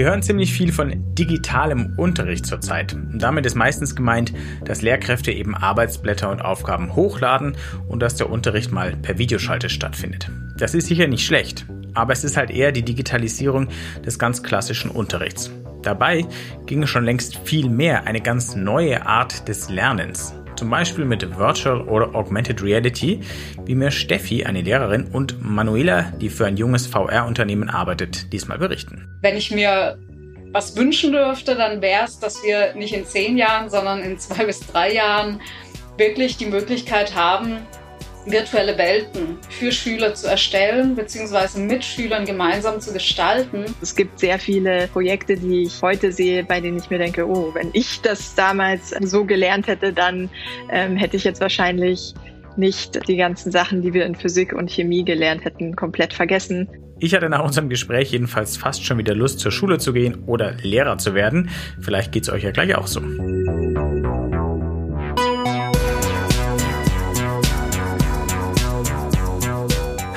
Wir hören ziemlich viel von digitalem Unterricht zurzeit. Damit ist meistens gemeint, dass Lehrkräfte eben Arbeitsblätter und Aufgaben hochladen und dass der Unterricht mal per Videoschalte stattfindet. Das ist sicher nicht schlecht, aber es ist halt eher die Digitalisierung des ganz klassischen Unterrichts. Dabei ginge schon längst viel mehr eine ganz neue Art des Lernens. Zum Beispiel mit Virtual oder Augmented Reality, wie mir Steffi, eine Lehrerin, und Manuela, die für ein junges VR-Unternehmen arbeitet, diesmal berichten. Wenn ich mir was wünschen dürfte, dann wäre es, dass wir nicht in zehn Jahren, sondern in zwei bis drei Jahren wirklich die Möglichkeit haben, virtuelle Welten für Schüler zu erstellen, beziehungsweise mit Schülern gemeinsam zu gestalten. Es gibt sehr viele Projekte, die ich heute sehe, bei denen ich mir denke, oh, wenn ich das damals so gelernt hätte, dann ähm, hätte ich jetzt wahrscheinlich nicht die ganzen Sachen, die wir in Physik und Chemie gelernt hätten, komplett vergessen. Ich hatte nach unserem Gespräch jedenfalls fast schon wieder Lust, zur Schule zu gehen oder Lehrer zu werden. Vielleicht geht es euch ja gleich auch so.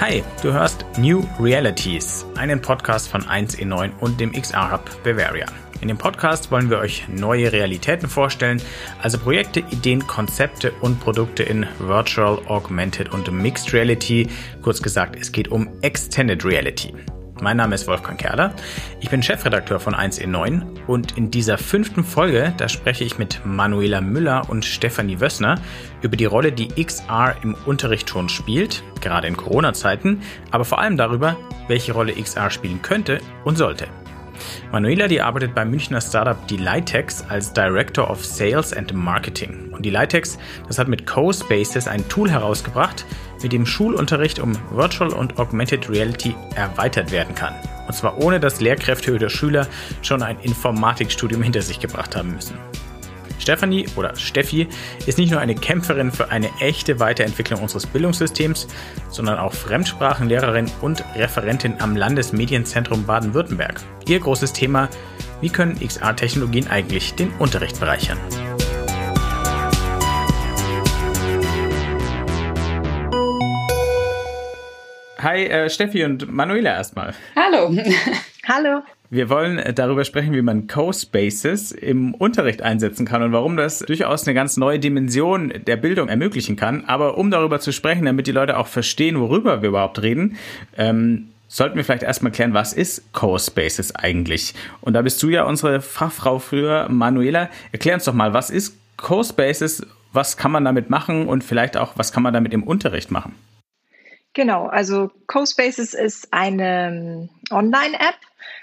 Hi, du hörst New Realities, einen Podcast von 1E9 und dem XR Hub Bavaria. In dem Podcast wollen wir euch neue Realitäten vorstellen, also Projekte, Ideen, Konzepte und Produkte in Virtual, Augmented und Mixed Reality. Kurz gesagt, es geht um Extended Reality. Mein Name ist Wolfgang Kerler. Ich bin Chefredakteur von 1E9 und in dieser fünften Folge, da spreche ich mit Manuela Müller und Stefanie Wössner über die Rolle, die XR im Unterricht schon spielt, gerade in Corona-Zeiten, aber vor allem darüber, welche Rolle XR spielen könnte und sollte. Manuela, die arbeitet beim Münchner Startup Delitex als Director of Sales and Marketing. Und Delitex, das hat mit CoSpaces ein Tool herausgebracht, mit dem Schulunterricht um Virtual und Augmented Reality erweitert werden kann. Und zwar ohne, dass Lehrkräfte oder Schüler schon ein Informatikstudium hinter sich gebracht haben müssen. Stefanie oder Steffi ist nicht nur eine Kämpferin für eine echte Weiterentwicklung unseres Bildungssystems, sondern auch Fremdsprachenlehrerin und Referentin am Landesmedienzentrum Baden-Württemberg. Ihr großes Thema, wie können XR-Technologien eigentlich den Unterricht bereichern? Hi äh, Steffi und Manuela erstmal. Hallo. Hallo. Wir wollen äh, darüber sprechen, wie man Co-Spaces im Unterricht einsetzen kann und warum das durchaus eine ganz neue Dimension der Bildung ermöglichen kann. Aber um darüber zu sprechen, damit die Leute auch verstehen, worüber wir überhaupt reden, ähm, sollten wir vielleicht erstmal klären, was ist Co-Spaces eigentlich? Und da bist du ja unsere Fachfrau früher, Manuela. Erklär uns doch mal, was ist Co-Spaces, was kann man damit machen und vielleicht auch, was kann man damit im Unterricht machen? Genau, also CoSpaces ist eine ähm, Online-App,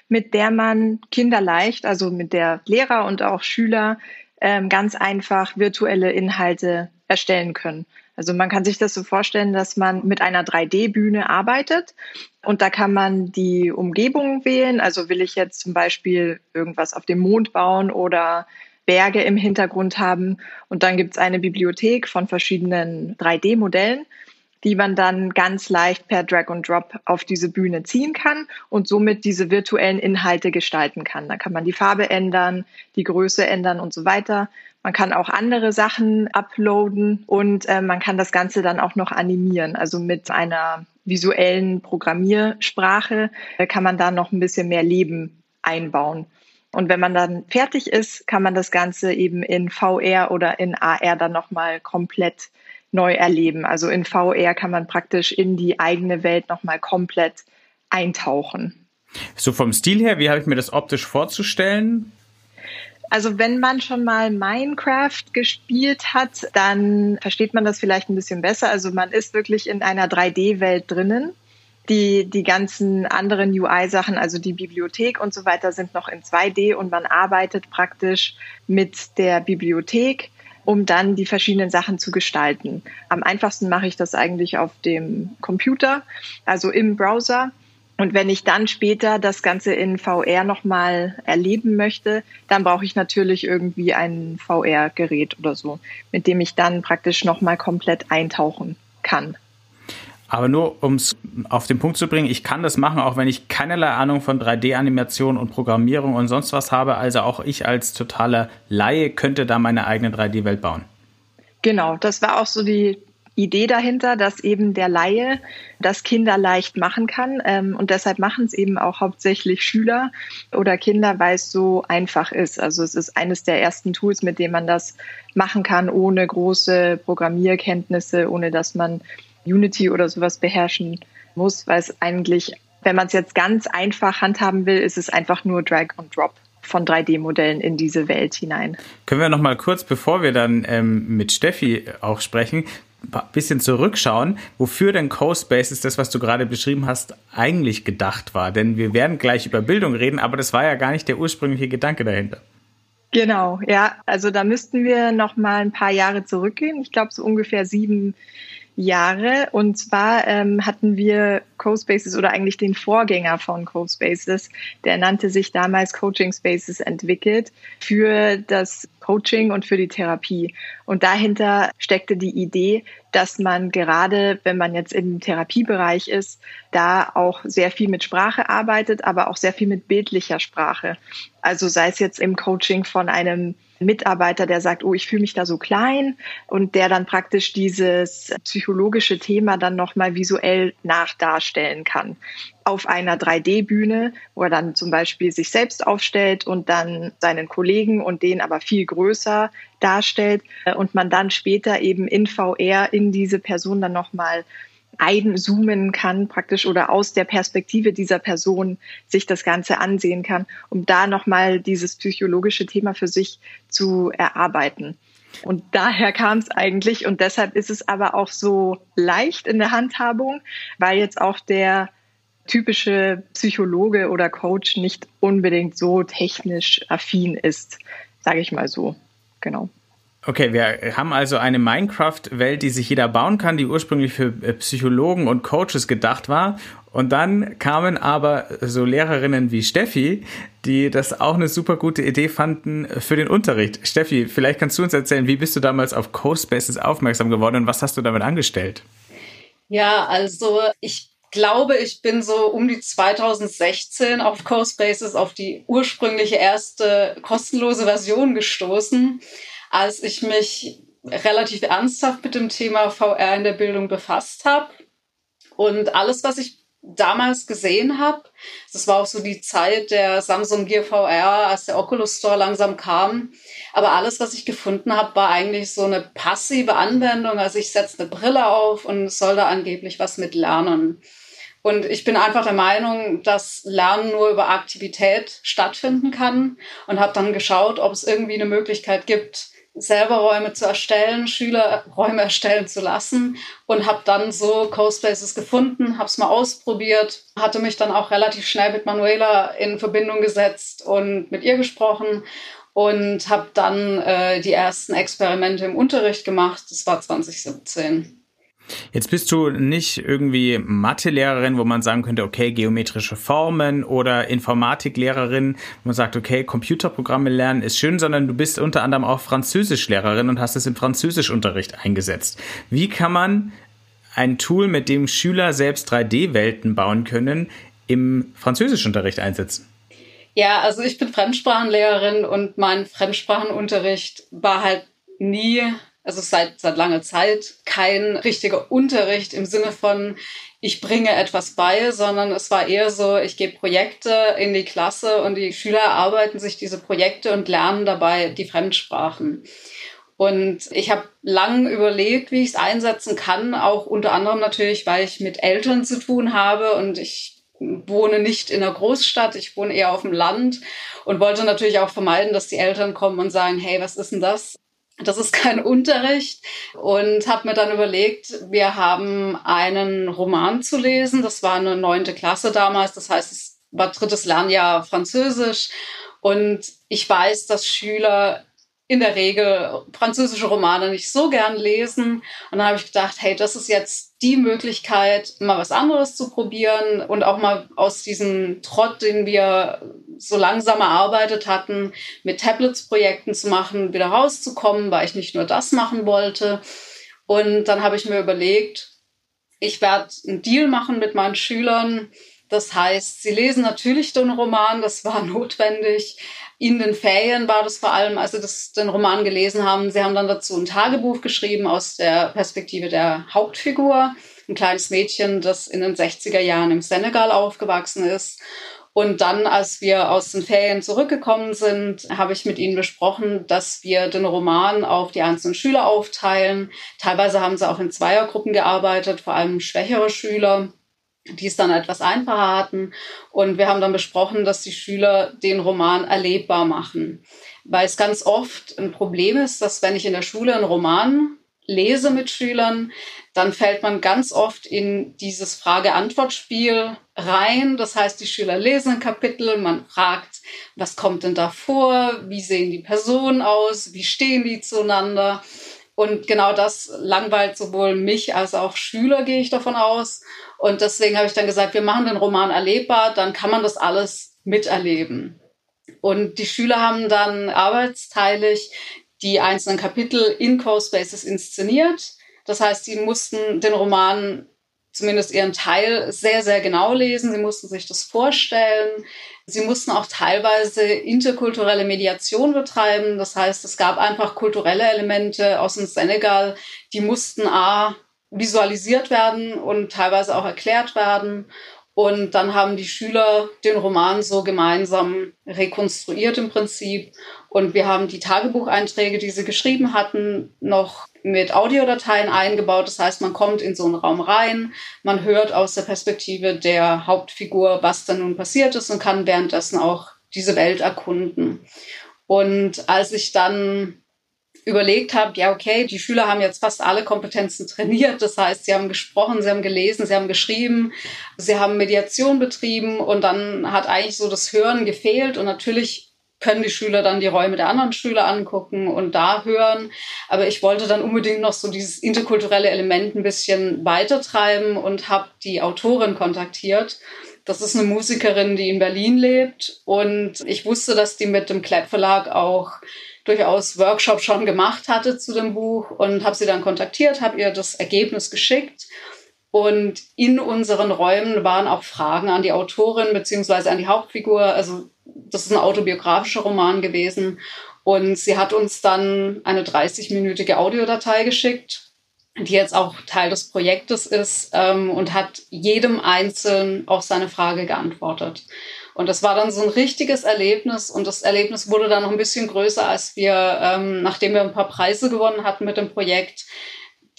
mit der man kinderleicht, also mit der Lehrer und auch Schüler ähm, ganz einfach virtuelle Inhalte erstellen können. Also man kann sich das so vorstellen, dass man mit einer 3D-Bühne arbeitet und da kann man die Umgebung wählen. Also will ich jetzt zum Beispiel irgendwas auf dem Mond bauen oder Berge im Hintergrund haben. Und dann gibt es eine Bibliothek von verschiedenen 3D-Modellen die man dann ganz leicht per Drag and Drop auf diese Bühne ziehen kann und somit diese virtuellen Inhalte gestalten kann. Da kann man die Farbe ändern, die Größe ändern und so weiter. Man kann auch andere Sachen uploaden und äh, man kann das Ganze dann auch noch animieren. Also mit einer visuellen Programmiersprache äh, kann man da noch ein bisschen mehr Leben einbauen. Und wenn man dann fertig ist, kann man das Ganze eben in VR oder in AR dann nochmal komplett neu erleben. Also in VR kann man praktisch in die eigene Welt nochmal komplett eintauchen. So vom Stil her, wie habe ich mir das optisch vorzustellen? Also wenn man schon mal Minecraft gespielt hat, dann versteht man das vielleicht ein bisschen besser. Also man ist wirklich in einer 3D-Welt drinnen. Die, die ganzen anderen UI-Sachen, also die Bibliothek und so weiter, sind noch in 2D und man arbeitet praktisch mit der Bibliothek um dann die verschiedenen Sachen zu gestalten. Am einfachsten mache ich das eigentlich auf dem Computer, also im Browser. Und wenn ich dann später das Ganze in VR nochmal erleben möchte, dann brauche ich natürlich irgendwie ein VR-Gerät oder so, mit dem ich dann praktisch nochmal komplett eintauchen kann. Aber nur um es auf den Punkt zu bringen, ich kann das machen, auch wenn ich keinerlei Ahnung von 3D-Animation und Programmierung und sonst was habe. Also auch ich als totaler Laie könnte da meine eigene 3D-Welt bauen. Genau, das war auch so die Idee dahinter, dass eben der Laie das Kinder leicht machen kann. Ähm, und deshalb machen es eben auch hauptsächlich Schüler oder Kinder, weil es so einfach ist. Also es ist eines der ersten Tools, mit dem man das machen kann, ohne große Programmierkenntnisse, ohne dass man Unity oder sowas beherrschen muss, weil es eigentlich, wenn man es jetzt ganz einfach handhaben will, ist es einfach nur Drag and Drop von 3D-Modellen in diese Welt hinein. Können wir noch mal kurz, bevor wir dann ähm, mit Steffi auch sprechen, ein bisschen zurückschauen, wofür denn CoSpaces, das, was du gerade beschrieben hast, eigentlich gedacht war. Denn wir werden gleich über Bildung reden, aber das war ja gar nicht der ursprüngliche Gedanke dahinter. Genau, ja. Also da müssten wir noch mal ein paar Jahre zurückgehen. Ich glaube so ungefähr sieben Jahre. Und zwar ähm, hatten wir CoSpaces oder eigentlich den Vorgänger von CoSpaces, der nannte sich damals Coaching Spaces entwickelt für das Coaching und für die Therapie. Und dahinter steckte die Idee, dass man gerade, wenn man jetzt im Therapiebereich ist, da auch sehr viel mit Sprache arbeitet, aber auch sehr viel mit bildlicher Sprache. Also sei es jetzt im Coaching von einem Mitarbeiter, der sagt, oh, ich fühle mich da so klein und der dann praktisch dieses psychologische Thema dann nochmal visuell nachdarstellen kann. Auf einer 3D-Bühne, wo er dann zum Beispiel sich selbst aufstellt und dann seinen Kollegen und den aber viel größer darstellt und man dann später eben in VR in diese Person dann nochmal einzoomen kann praktisch oder aus der Perspektive dieser Person sich das Ganze ansehen kann, um da nochmal dieses psychologische Thema für sich zu erarbeiten. Und daher kam es eigentlich und deshalb ist es aber auch so leicht in der Handhabung, weil jetzt auch der typische Psychologe oder Coach nicht unbedingt so technisch affin ist, sage ich mal so. Genau. Okay, wir haben also eine Minecraft-Welt, die sich jeder bauen kann, die ursprünglich für äh, Psychologen und Coaches gedacht war. Und dann kamen aber so Lehrerinnen wie Steffi, die das auch eine super gute Idee fanden für den Unterricht. Steffi, vielleicht kannst du uns erzählen, wie bist du damals auf CoSpaces aufmerksam geworden und was hast du damit angestellt? Ja, also ich glaube, ich bin so um die 2016 auf CoSpaces auf die ursprüngliche erste kostenlose Version gestoßen als ich mich relativ ernsthaft mit dem Thema VR in der Bildung befasst habe. Und alles, was ich damals gesehen habe, das war auch so die Zeit der Samsung Gear VR, als der Oculus Store langsam kam. Aber alles, was ich gefunden habe, war eigentlich so eine passive Anwendung. Also ich setze eine Brille auf und soll da angeblich was mit lernen. Und ich bin einfach der Meinung, dass Lernen nur über Aktivität stattfinden kann und habe dann geschaut, ob es irgendwie eine Möglichkeit gibt, selber Räume zu erstellen, Schüler Räume erstellen zu lassen und habe dann so CoSpaces gefunden, habe es mal ausprobiert, hatte mich dann auch relativ schnell mit Manuela in Verbindung gesetzt und mit ihr gesprochen und habe dann äh, die ersten Experimente im Unterricht gemacht. Das war 2017. Jetzt bist du nicht irgendwie Mathelehrerin, wo man sagen könnte, okay, geometrische Formen oder Informatiklehrerin, wo man sagt, okay, Computerprogramme lernen ist schön, sondern du bist unter anderem auch Französischlehrerin und hast es im Französischunterricht eingesetzt. Wie kann man ein Tool, mit dem Schüler selbst 3D-Welten bauen können, im Französischunterricht einsetzen? Ja, also ich bin Fremdsprachenlehrerin und mein Fremdsprachenunterricht war halt nie also seit, seit langer Zeit kein richtiger Unterricht im Sinne von, ich bringe etwas bei, sondern es war eher so, ich gebe Projekte in die Klasse und die Schüler erarbeiten sich diese Projekte und lernen dabei die Fremdsprachen. Und ich habe lang überlegt, wie ich es einsetzen kann, auch unter anderem natürlich, weil ich mit Eltern zu tun habe und ich wohne nicht in einer Großstadt, ich wohne eher auf dem Land und wollte natürlich auch vermeiden, dass die Eltern kommen und sagen, hey, was ist denn das? Das ist kein Unterricht und habe mir dann überlegt, wir haben einen Roman zu lesen. Das war eine neunte Klasse damals, das heißt, es war drittes Lernjahr Französisch und ich weiß, dass Schüler in der Regel französische Romane nicht so gern lesen. Und dann habe ich gedacht, hey, das ist jetzt die Möglichkeit, mal was anderes zu probieren und auch mal aus diesem Trott, den wir so langsam erarbeitet hatten, mit Tablets-Projekten zu machen, wieder rauszukommen, weil ich nicht nur das machen wollte. Und dann habe ich mir überlegt, ich werde einen Deal machen mit meinen Schülern. Das heißt, sie lesen natürlich den Roman, das war notwendig, in den Ferien war das vor allem, als sie das, den Roman gelesen haben. Sie haben dann dazu ein Tagebuch geschrieben aus der Perspektive der Hauptfigur, ein kleines Mädchen, das in den 60er Jahren im Senegal aufgewachsen ist. Und dann, als wir aus den Ferien zurückgekommen sind, habe ich mit ihnen besprochen, dass wir den Roman auf die einzelnen Schüler aufteilen. Teilweise haben sie auch in Zweiergruppen gearbeitet, vor allem schwächere Schüler die es dann etwas einfacher hatten. Und wir haben dann besprochen, dass die Schüler den Roman erlebbar machen. Weil es ganz oft ein Problem ist, dass wenn ich in der Schule einen Roman lese mit Schülern, dann fällt man ganz oft in dieses Frage-Antwort-Spiel rein. Das heißt, die Schüler lesen ein Kapitel, man fragt, was kommt denn da vor? Wie sehen die Personen aus? Wie stehen die zueinander? Und genau das langweilt sowohl mich als auch Schüler, gehe ich davon aus. Und deswegen habe ich dann gesagt, wir machen den Roman erlebbar, dann kann man das alles miterleben. Und die Schüler haben dann arbeitsteilig die einzelnen Kapitel in Co-Spaces inszeniert. Das heißt, sie mussten den Roman zumindest ihren Teil sehr, sehr genau lesen. Sie mussten sich das vorstellen. Sie mussten auch teilweise interkulturelle Mediation betreiben. Das heißt, es gab einfach kulturelle Elemente aus dem Senegal, die mussten A visualisiert werden und teilweise auch erklärt werden. Und dann haben die Schüler den Roman so gemeinsam rekonstruiert im Prinzip. Und wir haben die Tagebucheinträge, die sie geschrieben hatten, noch mit Audiodateien eingebaut. Das heißt, man kommt in so einen Raum rein, man hört aus der Perspektive der Hauptfigur, was da nun passiert ist und kann währenddessen auch diese Welt erkunden. Und als ich dann überlegt habe, ja, okay, die Schüler haben jetzt fast alle Kompetenzen trainiert. Das heißt, sie haben gesprochen, sie haben gelesen, sie haben geschrieben, sie haben Mediation betrieben und dann hat eigentlich so das Hören gefehlt und natürlich können die Schüler dann die Räume der anderen Schüler angucken und da hören. Aber ich wollte dann unbedingt noch so dieses interkulturelle Element ein bisschen weitertreiben und habe die Autorin kontaktiert. Das ist eine Musikerin, die in Berlin lebt und ich wusste, dass die mit dem Klepp Verlag auch durchaus Workshop schon gemacht hatte zu dem Buch und habe sie dann kontaktiert, habe ihr das Ergebnis geschickt. Und in unseren Räumen waren auch Fragen an die Autorin beziehungsweise an die Hauptfigur. Also das ist ein autobiografischer Roman gewesen. Und sie hat uns dann eine 30-minütige Audiodatei geschickt, die jetzt auch Teil des Projektes ist ähm, und hat jedem Einzelnen auf seine Frage geantwortet. Und das war dann so ein richtiges Erlebnis und das Erlebnis wurde dann noch ein bisschen größer, als wir, ähm, nachdem wir ein paar Preise gewonnen hatten mit dem Projekt,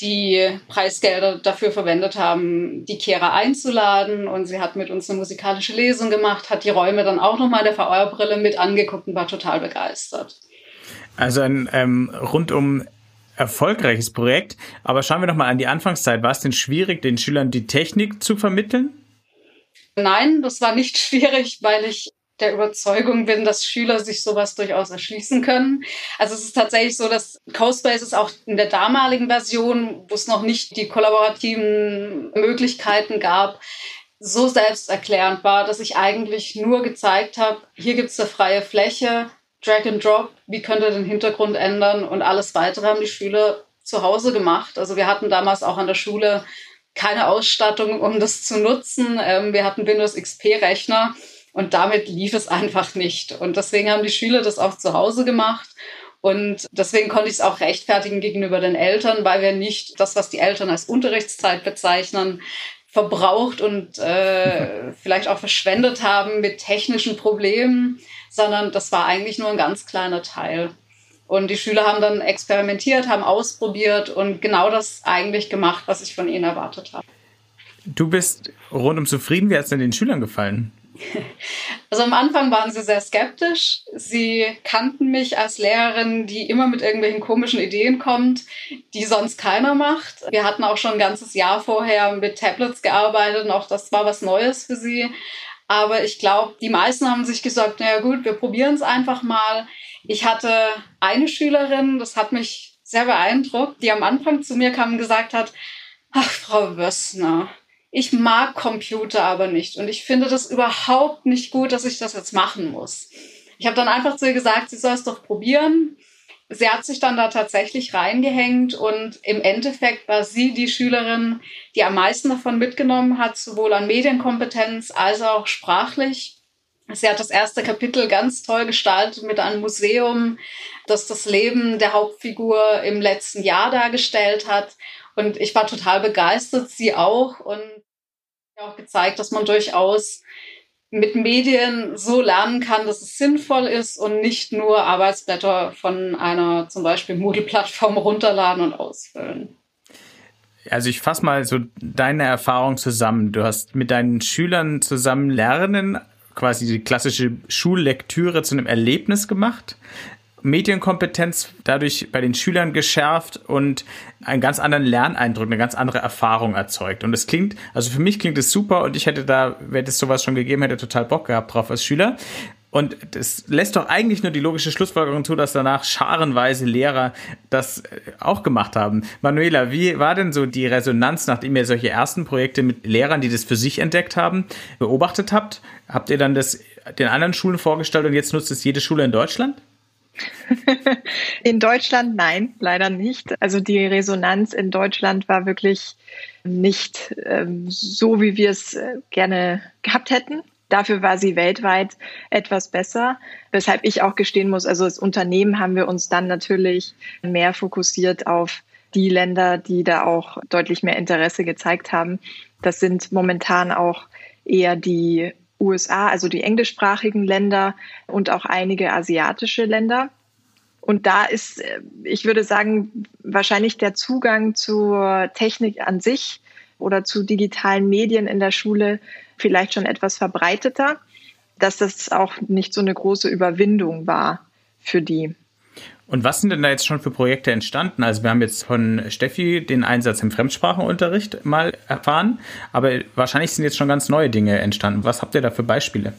die Preisgelder dafür verwendet haben, die Kehra einzuladen. Und sie hat mit uns eine musikalische Lesung gemacht, hat die Räume dann auch nochmal der VR-Brille mit angeguckt und war total begeistert. Also ein ähm, rundum erfolgreiches Projekt. Aber schauen wir noch mal an die Anfangszeit. War es denn schwierig, den Schülern die Technik zu vermitteln? Nein, das war nicht schwierig, weil ich der Überzeugung bin, dass Schüler sich sowas durchaus erschließen können. Also es ist tatsächlich so, dass CoSpaces auch in der damaligen Version, wo es noch nicht die kollaborativen Möglichkeiten gab, so selbsterklärend war, dass ich eigentlich nur gezeigt habe, hier gibt es eine freie Fläche, Drag and Drop, wie könnt ihr den Hintergrund ändern und alles weitere haben die Schüler zu Hause gemacht. Also wir hatten damals auch an der Schule keine Ausstattung, um das zu nutzen. Ähm, wir hatten Windows XP-Rechner und damit lief es einfach nicht. Und deswegen haben die Schüler das auch zu Hause gemacht. Und deswegen konnte ich es auch rechtfertigen gegenüber den Eltern, weil wir nicht das, was die Eltern als Unterrichtszeit bezeichnen, verbraucht und äh, vielleicht auch verschwendet haben mit technischen Problemen, sondern das war eigentlich nur ein ganz kleiner Teil. Und die Schüler haben dann experimentiert, haben ausprobiert und genau das eigentlich gemacht, was ich von ihnen erwartet habe. Du bist rundum zufrieden. Wie hat es denn den Schülern gefallen? Also am Anfang waren sie sehr skeptisch. Sie kannten mich als Lehrerin, die immer mit irgendwelchen komischen Ideen kommt, die sonst keiner macht. Wir hatten auch schon ein ganzes Jahr vorher mit Tablets gearbeitet und auch das war was Neues für sie. Aber ich glaube, die meisten haben sich gesagt, naja gut, wir probieren es einfach mal. Ich hatte eine Schülerin, das hat mich sehr beeindruckt, die am Anfang zu mir kam und gesagt hat, ach, Frau Wössner, ich mag Computer aber nicht und ich finde das überhaupt nicht gut, dass ich das jetzt machen muss. Ich habe dann einfach zu ihr gesagt, sie soll es doch probieren. Sie hat sich dann da tatsächlich reingehängt und im Endeffekt war sie die Schülerin, die am meisten davon mitgenommen hat, sowohl an Medienkompetenz als auch sprachlich. Sie hat das erste Kapitel ganz toll gestaltet mit einem Museum, das das Leben der Hauptfigur im letzten Jahr dargestellt hat. Und ich war total begeistert, sie auch. Und auch gezeigt, dass man durchaus mit Medien so lernen kann, dass es sinnvoll ist und nicht nur Arbeitsblätter von einer zum Beispiel Moodle-Plattform runterladen und ausfüllen. Also ich fasse mal so deine Erfahrung zusammen. Du hast mit deinen Schülern zusammen lernen, quasi die klassische Schullektüre zu einem Erlebnis gemacht. Medienkompetenz dadurch bei den Schülern geschärft und einen ganz anderen Lerneindruck, eine ganz andere Erfahrung erzeugt. Und es klingt, also für mich klingt es super und ich hätte da, wenn es sowas schon gegeben hätte, total Bock gehabt drauf als Schüler. Und das lässt doch eigentlich nur die logische Schlussfolgerung zu, dass danach scharenweise Lehrer das äh, auch gemacht haben. Manuela, wie war denn so die Resonanz, nachdem ihr solche ersten Projekte mit Lehrern, die das für sich entdeckt haben, beobachtet habt? Habt ihr dann das den anderen Schulen vorgestellt und jetzt nutzt es jede Schule in Deutschland? in Deutschland nein, leider nicht. Also die Resonanz in Deutschland war wirklich nicht ähm, so, wie wir es äh, gerne gehabt hätten. Dafür war sie weltweit etwas besser, weshalb ich auch gestehen muss, also als Unternehmen haben wir uns dann natürlich mehr fokussiert auf die Länder, die da auch deutlich mehr Interesse gezeigt haben. Das sind momentan auch eher die USA, also die englischsprachigen Länder und auch einige asiatische Länder. Und da ist, äh, ich würde sagen, wahrscheinlich der Zugang zur Technik an sich oder zu digitalen Medien in der Schule vielleicht schon etwas verbreiteter, dass das auch nicht so eine große Überwindung war für die. Und was sind denn da jetzt schon für Projekte entstanden? Also wir haben jetzt von Steffi den Einsatz im Fremdsprachenunterricht mal erfahren, aber wahrscheinlich sind jetzt schon ganz neue Dinge entstanden. Was habt ihr da für Beispiele?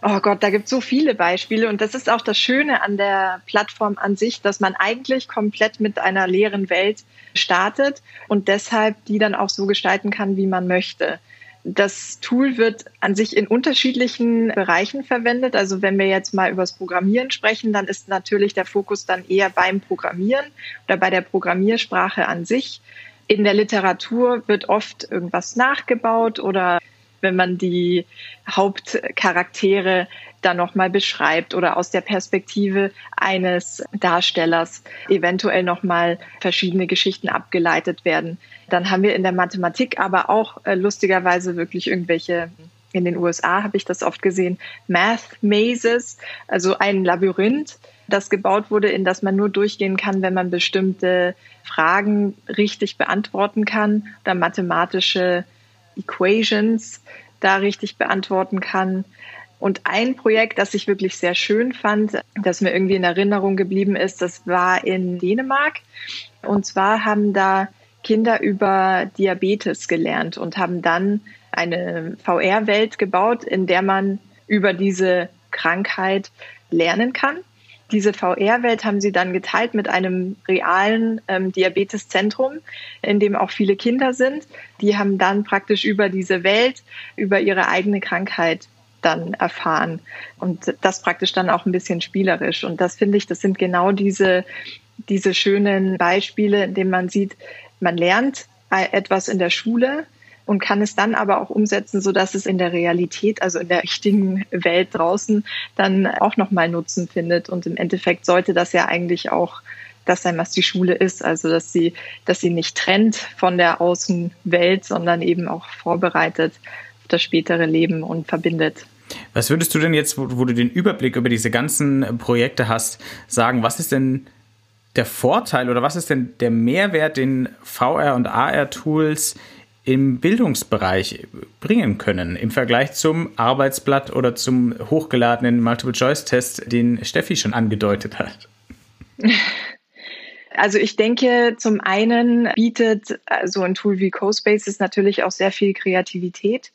Oh Gott, da gibt es so viele Beispiele und das ist auch das Schöne an der Plattform an sich, dass man eigentlich komplett mit einer leeren Welt startet und deshalb die dann auch so gestalten kann, wie man möchte. Das Tool wird an sich in unterschiedlichen Bereichen verwendet. Also wenn wir jetzt mal über das Programmieren sprechen, dann ist natürlich der Fokus dann eher beim Programmieren oder bei der Programmiersprache an sich. In der Literatur wird oft irgendwas nachgebaut oder wenn man die Hauptcharaktere dann nochmal beschreibt oder aus der Perspektive eines Darstellers eventuell nochmal verschiedene Geschichten abgeleitet werden. Dann haben wir in der Mathematik aber auch äh, lustigerweise wirklich irgendwelche in den USA habe ich das oft gesehen, Math Mazes, also ein Labyrinth, das gebaut wurde, in das man nur durchgehen kann, wenn man bestimmte Fragen richtig beantworten kann oder mathematische Equations da richtig beantworten kann. Und ein Projekt, das ich wirklich sehr schön fand, das mir irgendwie in Erinnerung geblieben ist, das war in Dänemark. Und zwar haben da Kinder über Diabetes gelernt und haben dann eine VR-Welt gebaut, in der man über diese Krankheit lernen kann. Diese VR-Welt haben sie dann geteilt mit einem realen ähm, Diabeteszentrum, in dem auch viele Kinder sind. Die haben dann praktisch über diese Welt, über ihre eigene Krankheit dann erfahren. Und das praktisch dann auch ein bisschen spielerisch. Und das finde ich, das sind genau diese, diese schönen Beispiele, in denen man sieht, man lernt etwas in der Schule, und kann es dann aber auch umsetzen, so dass es in der Realität, also in der richtigen Welt draußen, dann auch nochmal Nutzen findet. Und im Endeffekt sollte das ja eigentlich auch das sein, was die Schule ist. Also dass sie, dass sie nicht trennt von der Außenwelt, sondern eben auch vorbereitet auf das spätere Leben und verbindet. Was würdest du denn jetzt, wo, du den Überblick über diese ganzen Projekte hast, sagen, was ist denn der Vorteil oder was ist denn der Mehrwert, den VR und AR-Tools im Bildungsbereich bringen können im Vergleich zum Arbeitsblatt oder zum hochgeladenen Multiple-Choice-Test, den Steffi schon angedeutet hat? Also ich denke, zum einen bietet so ein Tool wie CoSpaces natürlich auch sehr viel Kreativität.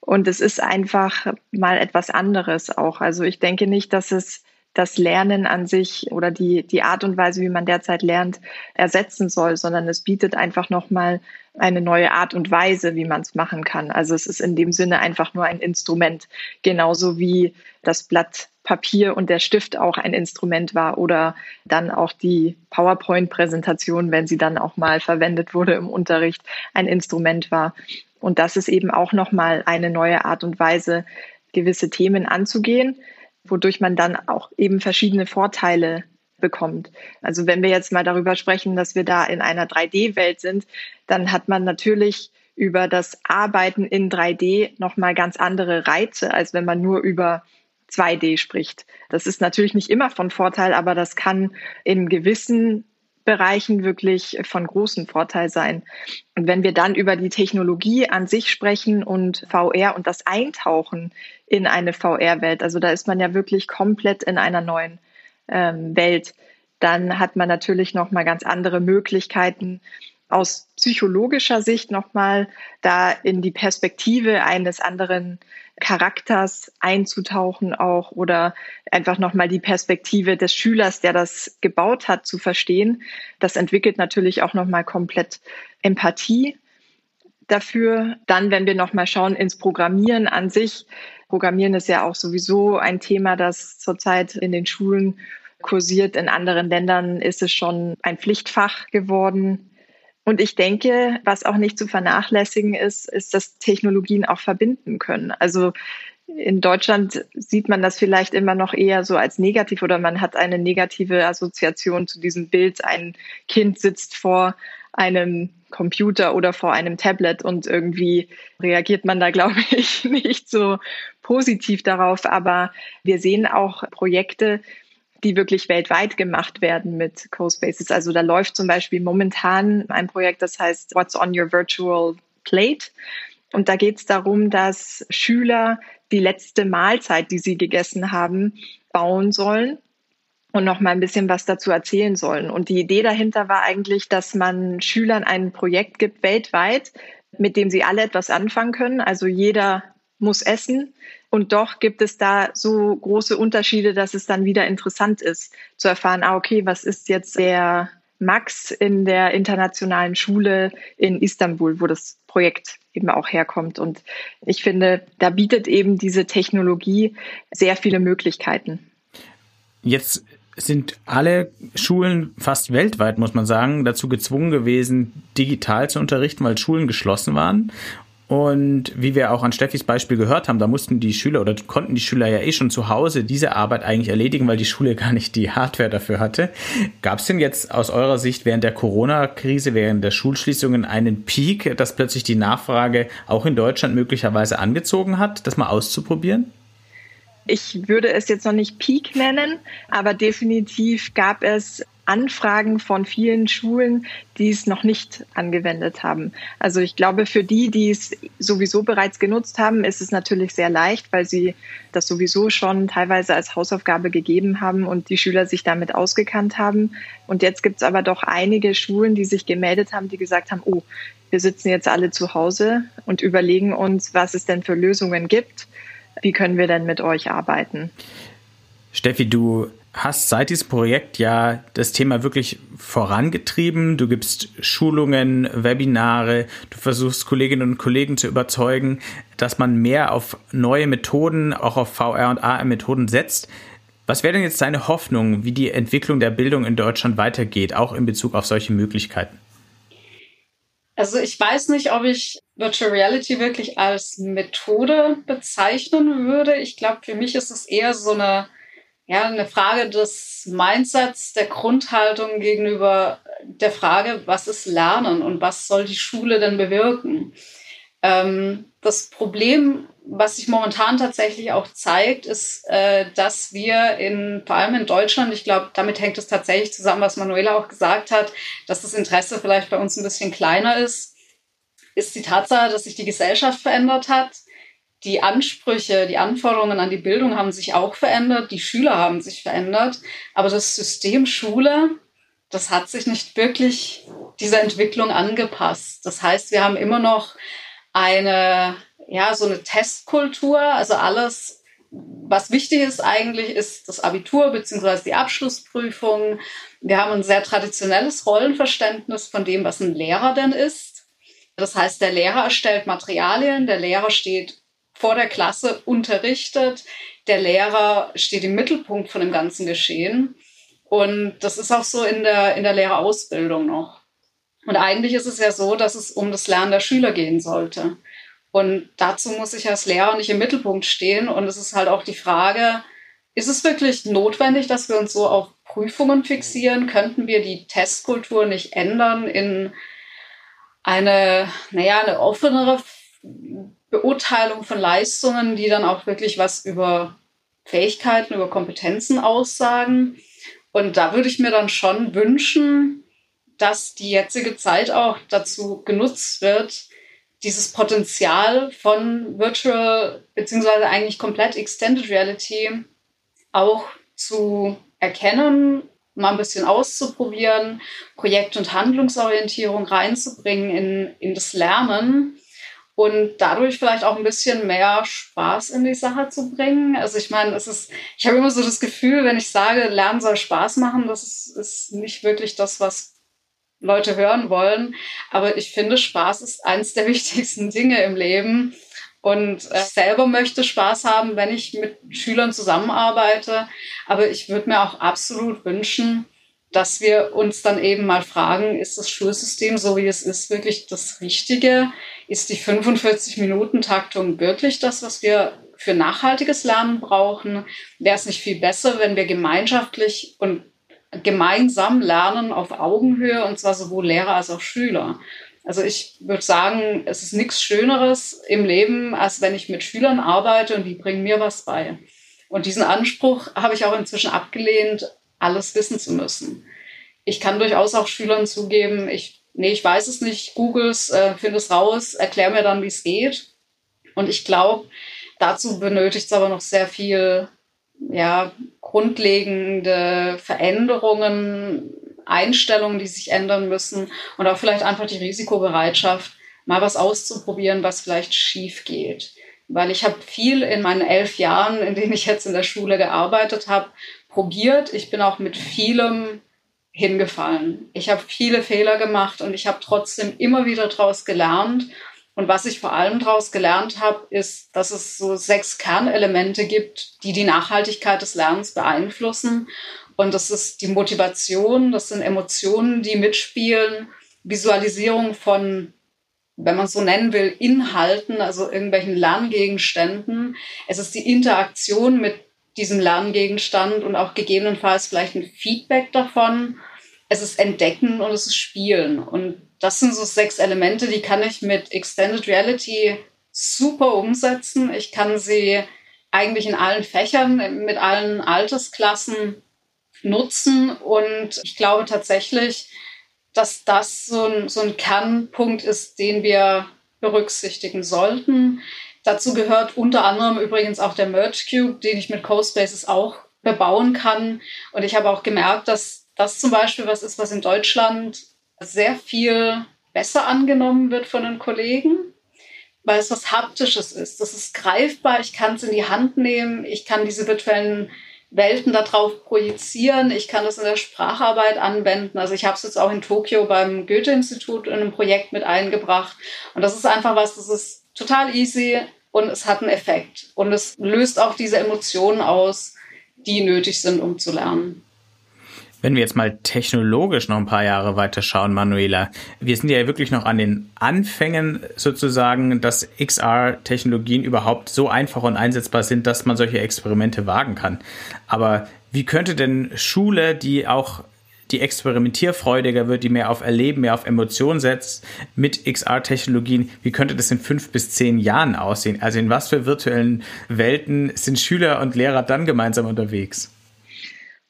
Und es ist einfach mal etwas anderes auch. Also ich denke nicht, dass es das Lernen an sich oder die, die Art und Weise, wie man derzeit lernt, ersetzen soll, sondern es bietet einfach nochmal eine neue Art und Weise, wie man es machen kann. Also es ist in dem Sinne einfach nur ein Instrument, genauso wie das Blatt Papier und der Stift auch ein Instrument war oder dann auch die PowerPoint-Präsentation, wenn sie dann auch mal verwendet wurde im Unterricht, ein Instrument war. Und das ist eben auch nochmal eine neue Art und Weise, gewisse Themen anzugehen, wodurch man dann auch eben verschiedene Vorteile bekommt. Also wenn wir jetzt mal darüber sprechen, dass wir da in einer 3D-Welt sind, dann hat man natürlich über das Arbeiten in 3D nochmal ganz andere Reize, als wenn man nur über 2D spricht. Das ist natürlich nicht immer von Vorteil, aber das kann in gewissen Bereichen wirklich von großem Vorteil sein. Und wenn wir dann über die Technologie an sich sprechen und VR und das Eintauchen in eine VR-Welt, also da ist man ja wirklich komplett in einer neuen ähm, Welt, dann hat man natürlich noch mal ganz andere Möglichkeiten, aus psychologischer Sicht nochmal da in die Perspektive eines anderen Charakters einzutauchen auch oder einfach nochmal die Perspektive des Schülers, der das gebaut hat, zu verstehen. Das entwickelt natürlich auch nochmal komplett Empathie dafür. Dann, wenn wir nochmal schauen ins Programmieren an sich. Programmieren ist ja auch sowieso ein Thema, das zurzeit in den Schulen kursiert. In anderen Ländern ist es schon ein Pflichtfach geworden. Und ich denke, was auch nicht zu vernachlässigen ist, ist, dass Technologien auch verbinden können. Also in Deutschland sieht man das vielleicht immer noch eher so als negativ oder man hat eine negative Assoziation zu diesem Bild. Ein Kind sitzt vor einem Computer oder vor einem Tablet und irgendwie reagiert man da, glaube ich, nicht so positiv darauf. Aber wir sehen auch Projekte, die wirklich weltweit gemacht werden mit CoSpaces. Also da läuft zum Beispiel momentan ein Projekt, das heißt What's on Your Virtual Plate. Und da geht es darum, dass Schüler die letzte Mahlzeit, die sie gegessen haben, bauen sollen und noch mal ein bisschen was dazu erzählen sollen. Und die Idee dahinter war eigentlich, dass man Schülern ein Projekt gibt weltweit, mit dem sie alle etwas anfangen können. Also jeder muss essen. Und doch gibt es da so große Unterschiede, dass es dann wieder interessant ist, zu erfahren, ah, okay, was ist jetzt der Max in der internationalen Schule in Istanbul, wo das Projekt eben auch herkommt. Und ich finde, da bietet eben diese Technologie sehr viele Möglichkeiten. Jetzt sind alle Schulen fast weltweit, muss man sagen, dazu gezwungen gewesen, digital zu unterrichten, weil Schulen geschlossen waren. Und wie wir auch an Steffis Beispiel gehört haben, da mussten die Schüler oder konnten die Schüler ja eh schon zu Hause diese Arbeit eigentlich erledigen, weil die Schule gar nicht die Hardware dafür hatte. Gab es denn jetzt aus eurer Sicht während der Corona-Krise, während der Schulschließungen einen Peak, dass plötzlich die Nachfrage auch in Deutschland möglicherweise angezogen hat, das mal auszuprobieren? Ich würde es jetzt noch nicht Peak nennen, aber definitiv gab es Anfragen von vielen Schulen, die es noch nicht angewendet haben. Also ich glaube, für die, die es sowieso bereits genutzt haben, ist es natürlich sehr leicht, weil sie das sowieso schon teilweise als Hausaufgabe gegeben haben und die Schüler sich damit ausgekannt haben. Und jetzt gibt es aber doch einige Schulen, die sich gemeldet haben, die gesagt haben, oh, wir sitzen jetzt alle zu Hause und überlegen uns, was es denn für Lösungen gibt. Wie können wir denn mit euch arbeiten? Steffi, du hast seit diesem Projekt ja das Thema wirklich vorangetrieben. Du gibst Schulungen, Webinare, du versuchst Kolleginnen und Kollegen zu überzeugen, dass man mehr auf neue Methoden, auch auf VR und AR-Methoden setzt. Was wäre denn jetzt deine Hoffnung, wie die Entwicklung der Bildung in Deutschland weitergeht, auch in Bezug auf solche Möglichkeiten? Also ich weiß nicht, ob ich Virtual Reality wirklich als Methode bezeichnen würde. Ich glaube, für mich ist es eher so eine ja, eine Frage des Mindsets, der Grundhaltung gegenüber der Frage, was ist Lernen und was soll die Schule denn bewirken? Ähm, das Problem, was sich momentan tatsächlich auch zeigt, ist, äh, dass wir in, vor allem in Deutschland, ich glaube, damit hängt es tatsächlich zusammen, was Manuela auch gesagt hat, dass das Interesse vielleicht bei uns ein bisschen kleiner ist, ist die Tatsache, dass sich die Gesellschaft verändert hat die Ansprüche, die Anforderungen an die Bildung haben sich auch verändert, die Schüler haben sich verändert, aber das System Schule, das hat sich nicht wirklich dieser Entwicklung angepasst. Das heißt, wir haben immer noch eine, ja, so eine Testkultur, also alles, was wichtig ist eigentlich, ist das Abitur beziehungsweise die Abschlussprüfung. Wir haben ein sehr traditionelles Rollenverständnis von dem, was ein Lehrer denn ist. Das heißt, der Lehrer erstellt Materialien, der Lehrer steht vor der Klasse unterrichtet. Der Lehrer steht im Mittelpunkt von dem ganzen Geschehen. Und das ist auch so in der, in der Lehrerausbildung noch. Und eigentlich ist es ja so, dass es um das Lernen der Schüler gehen sollte. Und dazu muss ich als Lehrer nicht im Mittelpunkt stehen. Und es ist halt auch die Frage, ist es wirklich notwendig, dass wir uns so auf Prüfungen fixieren? Könnten wir die Testkultur nicht ändern in eine, naja, eine offenere Beurteilung von Leistungen, die dann auch wirklich was über Fähigkeiten, über Kompetenzen aussagen? Und da würde ich mir dann schon wünschen, dass die jetzige Zeit auch dazu genutzt wird, dieses Potenzial von Virtual beziehungsweise eigentlich komplett Extended Reality auch zu erkennen, mal ein bisschen auszuprobieren, Projekt- und Handlungsorientierung reinzubringen in, in das Lernen und dadurch vielleicht auch ein bisschen mehr Spaß in die Sache zu bringen. Also ich meine, es ist, ich habe immer so das Gefühl, wenn ich sage, Lernen soll Spaß machen, das ist, ist nicht wirklich das, was Leute hören wollen. Aber ich finde, Spaß ist eines der wichtigsten Dinge im Leben. Und äh, selber möchte Spaß haben, wenn ich mit Schülern zusammenarbeite. Aber ich würde mir auch absolut wünschen, dass wir uns dann eben mal fragen, ist das Schulsystem, so wie es ist, wirklich das Richtige? Ist die 45-Minuten-Taktung wirklich das, was wir für nachhaltiges Lernen brauchen? Wäre es nicht viel besser, wenn wir gemeinschaftlich und gemeinsam lernen auf Augenhöhe, und zwar sowohl Lehrer als auch Schüler? Also ich würde sagen, es ist nichts Schöneres im Leben, als wenn ich mit Schülern arbeite und die bringen mir was bei. Und diesen Anspruch habe ich auch inzwischen abgelehnt, alles wissen zu müssen. Ich kann durchaus auch Schülern zugeben, ich, nee, ich weiß es nicht, google es, äh, finde es raus, erklär mir dann, wie es geht. Und ich glaube, dazu benötigt es aber noch sehr viel, ja, grundlegende Veränderungen, Einstellungen, die sich ändern müssen und auch vielleicht einfach die Risikobereitschaft, mal was auszuprobieren, was vielleicht schief geht. Weil ich habe viel in meinen elf Jahren, in denen ich jetzt in der Schule gearbeitet habe, probiert. Ich bin auch mit vielem hingefallen. Ich habe viele Fehler gemacht und ich habe trotzdem immer wieder daraus gelernt. Und was ich vor allem daraus gelernt habe, ist, dass es so sechs Kernelemente gibt, die die Nachhaltigkeit des Lernens beeinflussen. Und das ist die Motivation, das sind Emotionen, die mitspielen, Visualisierung von, wenn man es so nennen will, Inhalten, also irgendwelchen Lerngegenständen. Es ist die Interaktion mit diesem Lerngegenstand und auch gegebenenfalls vielleicht ein Feedback davon. Es ist Entdecken und es ist Spielen. Und das sind so sechs Elemente, die kann ich mit Extended Reality super umsetzen. Ich kann sie eigentlich in allen Fächern, mit allen Altersklassen nutzen. Und ich glaube tatsächlich, dass das so ein, so ein Kernpunkt ist, den wir berücksichtigen sollten. Dazu gehört unter anderem übrigens auch der Merge Cube, den ich mit CoSpaces auch bebauen kann. Und ich habe auch gemerkt, dass das zum Beispiel was ist, was in Deutschland sehr viel besser angenommen wird von den Kollegen, weil es was Haptisches ist. Das ist greifbar, ich kann es in die Hand nehmen, ich kann diese virtuellen Welten darauf projizieren. Ich kann das in der Spracharbeit anwenden. Also ich habe es jetzt auch in Tokio beim Goethe-Institut in einem Projekt mit eingebracht. Und das ist einfach was, das ist total easy und es hat einen Effekt. Und es löst auch diese Emotionen aus, die nötig sind, um zu lernen. Wenn wir jetzt mal technologisch noch ein paar Jahre weiter schauen, Manuela, wir sind ja wirklich noch an den Anfängen sozusagen, dass XR-Technologien überhaupt so einfach und einsetzbar sind, dass man solche Experimente wagen kann. Aber wie könnte denn Schule, die auch die experimentierfreudiger wird, die mehr auf Erleben, mehr auf Emotionen setzt, mit XR-Technologien, wie könnte das in fünf bis zehn Jahren aussehen? Also in was für virtuellen Welten sind Schüler und Lehrer dann gemeinsam unterwegs?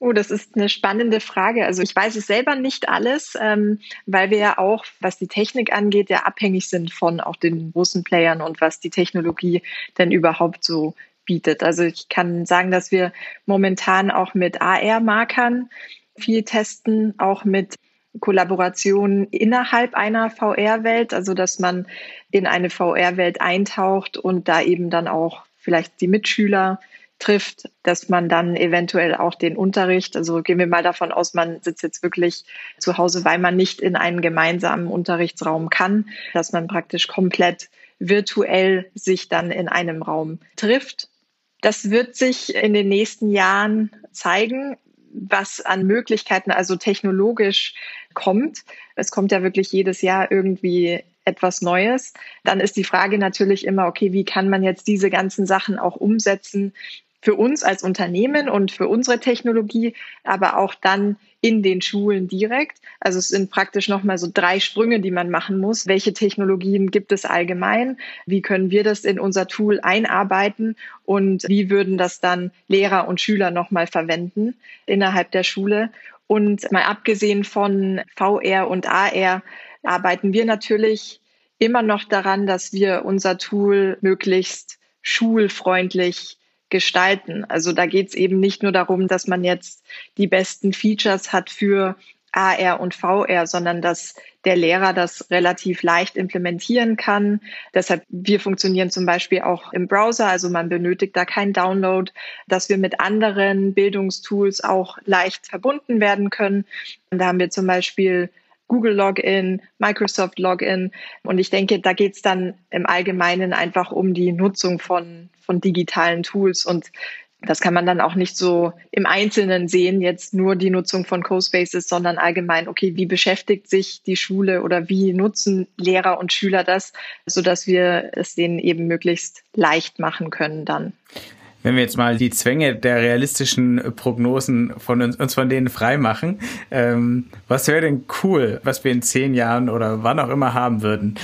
Oh, das ist eine spannende Frage. Also ich weiß es selber nicht alles, ähm, weil wir ja auch, was die Technik angeht, ja abhängig sind von auch den großen Playern und was die Technologie denn überhaupt so bietet. Also ich kann sagen, dass wir momentan auch mit AR-Markern viel testen, auch mit Kollaboration innerhalb einer VR-Welt, also dass man in eine VR-Welt eintaucht und da eben dann auch vielleicht die Mitschüler trifft, dass man dann eventuell auch den Unterricht, also gehen wir mal davon aus, man sitzt jetzt wirklich zu Hause, weil man nicht in einen gemeinsamen Unterrichtsraum kann, dass man praktisch komplett virtuell sich dann in einem Raum trifft. Das wird sich in den nächsten Jahren zeigen, was an Möglichkeiten also technologisch kommt. Es kommt ja wirklich jedes Jahr irgendwie etwas Neues. Dann ist die Frage natürlich immer, okay, wie kann man jetzt diese ganzen Sachen auch umsetzen für uns als Unternehmen und für unsere Technologie, aber auch dann in den Schulen direkt. Also es sind praktisch nochmal so drei Sprünge, die man machen muss. Welche Technologien gibt es allgemein? Wie können wir das in unser Tool einarbeiten? Und wie würden das dann Lehrer und Schüler nochmal verwenden innerhalb der Schule? Und mal abgesehen von VR und AR arbeiten wir natürlich immer noch daran, dass wir unser Tool möglichst schulfreundlich gestalten. Also da geht es eben nicht nur darum, dass man jetzt die besten Features hat für AR und VR, sondern dass der Lehrer das relativ leicht implementieren kann. Deshalb, wir funktionieren zum Beispiel auch im Browser, also man benötigt da keinen Download, dass wir mit anderen Bildungstools auch leicht verbunden werden können. Und da haben wir zum Beispiel Google Login, Microsoft Login. Und ich denke, da geht es dann im Allgemeinen einfach um die Nutzung von, von digitalen Tools. Und das kann man dann auch nicht so im Einzelnen sehen, jetzt nur die Nutzung von CoSpaces, sondern allgemein, okay, wie beschäftigt sich die Schule oder wie nutzen Lehrer und Schüler das, sodass wir es denen eben möglichst leicht machen können dann. Wenn wir jetzt mal die Zwänge der realistischen Prognosen von uns, uns von denen freimachen, ähm, was wäre denn cool, was wir in zehn Jahren oder wann auch immer haben würden?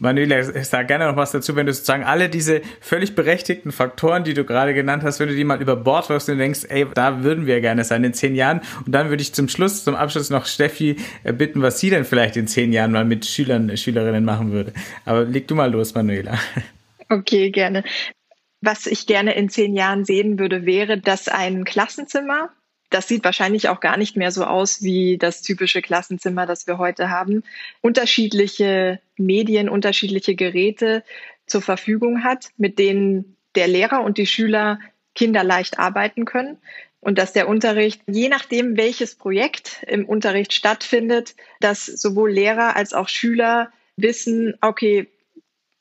Manuela, sag gerne noch was dazu, wenn du sozusagen alle diese völlig berechtigten Faktoren, die du gerade genannt hast, wenn du die mal über Bord wirfst und denkst, ey, da würden wir gerne sein in zehn Jahren. Und dann würde ich zum Schluss, zum Abschluss noch Steffi äh, bitten, was sie denn vielleicht in zehn Jahren mal mit Schülern, Schülerinnen machen würde. Aber leg du mal los, Manuela. Okay, gerne. Was ich gerne in zehn Jahren sehen würde, wäre, dass ein Klassenzimmer, das sieht wahrscheinlich auch gar nicht mehr so aus wie das typische Klassenzimmer, das wir heute haben, unterschiedliche Medien, unterschiedliche Geräte zur Verfügung hat, mit denen der Lehrer und die Schüler kinderleicht arbeiten können und dass der Unterricht, je nachdem, welches Projekt im Unterricht stattfindet, dass sowohl Lehrer als auch Schüler wissen, okay,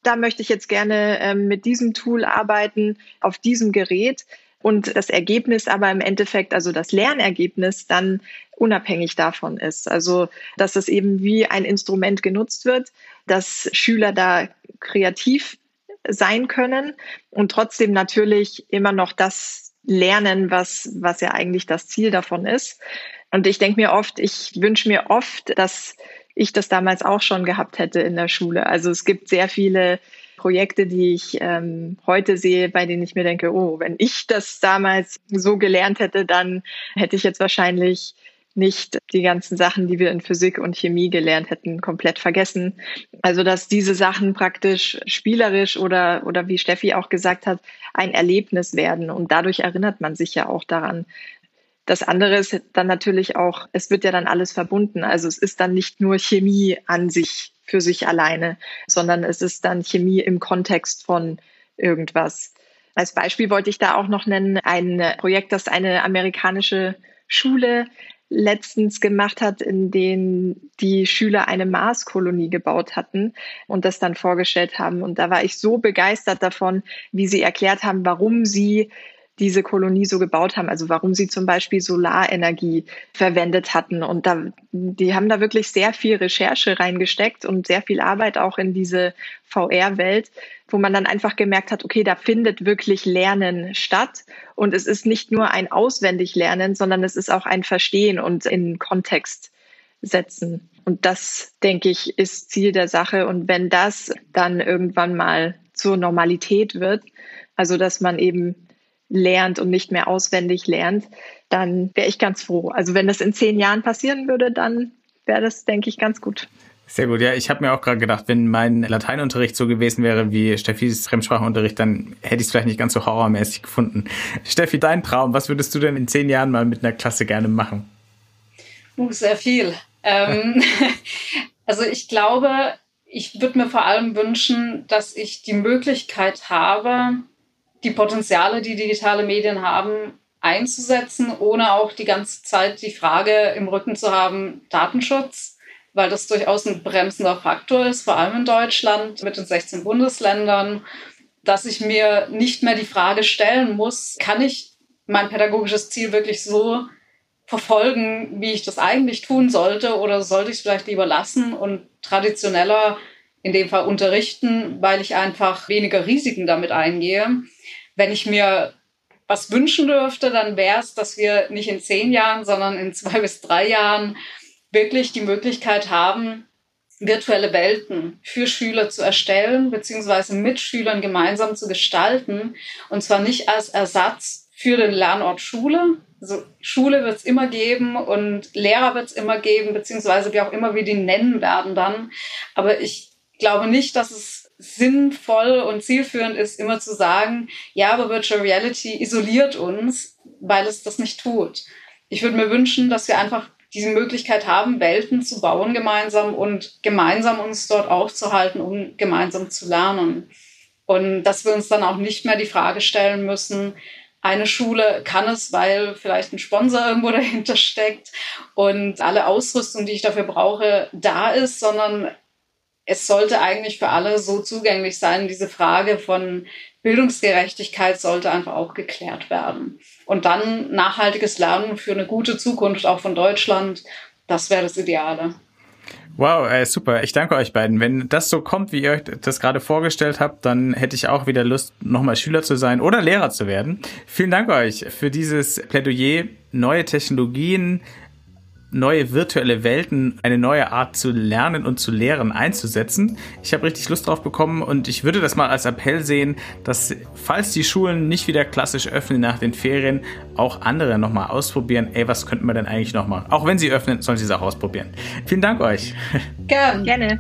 da möchte ich jetzt gerne ähm, mit diesem Tool arbeiten, auf diesem Gerät. Und das Ergebnis aber im Endeffekt, also das Lernergebnis dann unabhängig davon ist. Also, dass es eben wie ein Instrument genutzt wird, dass Schüler da kreativ sein können und trotzdem natürlich immer noch das lernen, was, was ja eigentlich das Ziel davon ist. Und ich denke mir oft, ich wünsche mir oft, dass ich das damals auch schon gehabt hätte in der Schule. Also es gibt sehr viele Projekte, die ich ähm, heute sehe, bei denen ich mir denke, oh, wenn ich das damals so gelernt hätte, dann hätte ich jetzt wahrscheinlich nicht die ganzen Sachen, die wir in Physik und Chemie gelernt hätten, komplett vergessen. Also dass diese Sachen praktisch spielerisch oder oder wie Steffi auch gesagt hat, ein Erlebnis werden und dadurch erinnert man sich ja auch daran. Das andere ist dann natürlich auch, es wird ja dann alles verbunden. Also es ist dann nicht nur Chemie an sich für sich alleine, sondern es ist dann Chemie im Kontext von irgendwas. Als Beispiel wollte ich da auch noch nennen, ein Projekt, das eine amerikanische Schule letztens gemacht hat, in dem die Schüler eine Marskolonie gebaut hatten und das dann vorgestellt haben. Und da war ich so begeistert davon, wie sie erklärt haben, warum sie diese Kolonie so gebaut haben, also warum sie zum Beispiel Solarenergie verwendet hatten. Und da, die haben da wirklich sehr viel Recherche reingesteckt und sehr viel Arbeit auch in diese VR-Welt, wo man dann einfach gemerkt hat, okay, da findet wirklich Lernen statt. Und es ist nicht nur ein auswendig Lernen, sondern es ist auch ein Verstehen und in Kontext setzen. Und das, denke ich, ist Ziel der Sache. Und wenn das dann irgendwann mal zur Normalität wird, also dass man eben lernt und nicht mehr auswendig lernt, dann wäre ich ganz froh. Also wenn das in zehn Jahren passieren würde, dann wäre das, denke ich, ganz gut. Sehr gut, ja, ich habe mir auch gerade gedacht, wenn mein Lateinunterricht so gewesen wäre wie Steffis Fremdsprachenunterricht, dann hätte ich es vielleicht nicht ganz so horrormäßig gefunden. Steffi, dein Traum, was würdest du denn in zehn Jahren mal mit einer Klasse gerne machen? Uh, sehr viel. Ähm, also ich glaube, ich würde mir vor allem wünschen, dass ich die Möglichkeit habe, die Potenziale, die digitale Medien haben, einzusetzen, ohne auch die ganze Zeit die Frage im Rücken zu haben, Datenschutz, weil das durchaus ein bremsender Faktor ist, vor allem in Deutschland mit den 16 Bundesländern, dass ich mir nicht mehr die Frage stellen muss, kann ich mein pädagogisches Ziel wirklich so verfolgen, wie ich das eigentlich tun sollte, oder sollte ich es vielleicht lieber lassen und traditioneller in dem Fall unterrichten, weil ich einfach weniger Risiken damit eingehe. Wenn ich mir was wünschen dürfte, dann wäre es, dass wir nicht in zehn Jahren, sondern in zwei bis drei Jahren wirklich die Möglichkeit haben, virtuelle Welten für Schüler zu erstellen, beziehungsweise mit Schülern gemeinsam zu gestalten. Und zwar nicht als Ersatz für den Lernort Schule. Also Schule wird es immer geben und Lehrer wird es immer geben, beziehungsweise wie auch immer wir die nennen werden dann. Aber ich glaube nicht, dass es sinnvoll und zielführend ist, immer zu sagen, ja, aber Virtual Reality isoliert uns, weil es das nicht tut. Ich würde mir wünschen, dass wir einfach diese Möglichkeit haben, Welten zu bauen gemeinsam und gemeinsam uns dort aufzuhalten, um gemeinsam zu lernen. Und dass wir uns dann auch nicht mehr die Frage stellen müssen, eine Schule kann es, weil vielleicht ein Sponsor irgendwo dahinter steckt und alle Ausrüstung, die ich dafür brauche, da ist, sondern es sollte eigentlich für alle so zugänglich sein. Diese Frage von Bildungsgerechtigkeit sollte einfach auch geklärt werden. Und dann nachhaltiges Lernen für eine gute Zukunft auch von Deutschland, das wäre das Ideale. Wow, äh, super. Ich danke euch beiden. Wenn das so kommt, wie ihr euch das gerade vorgestellt habt, dann hätte ich auch wieder Lust, nochmal Schüler zu sein oder Lehrer zu werden. Vielen Dank euch für dieses Plädoyer, neue Technologien neue virtuelle Welten, eine neue Art zu lernen und zu lehren einzusetzen. Ich habe richtig Lust drauf bekommen und ich würde das mal als Appell sehen, dass falls die Schulen nicht wieder klassisch öffnen nach den Ferien, auch andere nochmal ausprobieren. Ey, was könnten wir denn eigentlich noch machen? Auch wenn sie öffnen, sollen sie es auch ausprobieren. Vielen Dank euch. Gern. Gerne.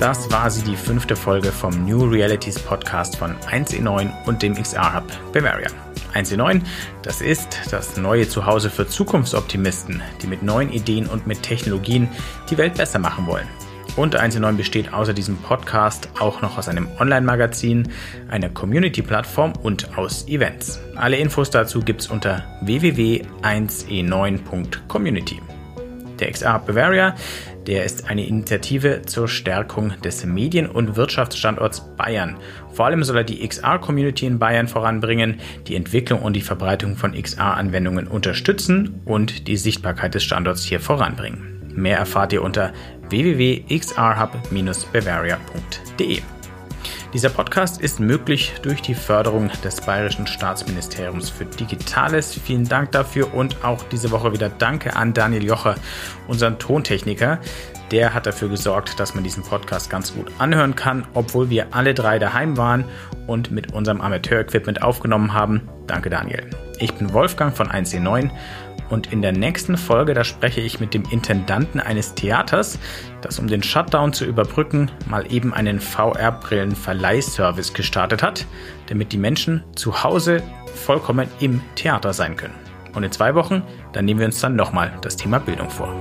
Das war sie, die fünfte Folge vom New Realities Podcast von 1E9 und dem XR Hub Bavaria. 1C9, das ist das neue Zuhause für Zukunftsoptimisten, die mit neuen Ideen und mit Technologien die Welt besser machen wollen. Und 1C9 besteht außer diesem Podcast auch noch aus einem Online-Magazin, einer Community-Plattform und aus Events. Alle Infos dazu gibt's unter www.1e9.community. Der XR Bavaria der ist eine Initiative zur Stärkung des Medien- und Wirtschaftsstandorts Bayern. Vor allem soll er die XR-Community in Bayern voranbringen, die Entwicklung und die Verbreitung von XR-Anwendungen unterstützen und die Sichtbarkeit des Standorts hier voranbringen. Mehr erfahrt ihr unter www.xrhub-bavaria.de. Dieser Podcast ist möglich durch die Förderung des Bayerischen Staatsministeriums für Digitales. Vielen Dank dafür und auch diese Woche wieder Danke an Daniel Jocher, unseren Tontechniker. Der hat dafür gesorgt, dass man diesen Podcast ganz gut anhören kann, obwohl wir alle drei daheim waren und mit unserem Amateur-Equipment aufgenommen haben. Danke Daniel. Ich bin Wolfgang von 1C9 und in der nächsten Folge, da spreche ich mit dem Intendanten eines Theaters, das um den Shutdown zu überbrücken, mal eben einen VR-Brillen-Verleihservice gestartet hat, damit die Menschen zu Hause vollkommen im Theater sein können. Und in zwei Wochen, dann nehmen wir uns dann nochmal das Thema Bildung vor.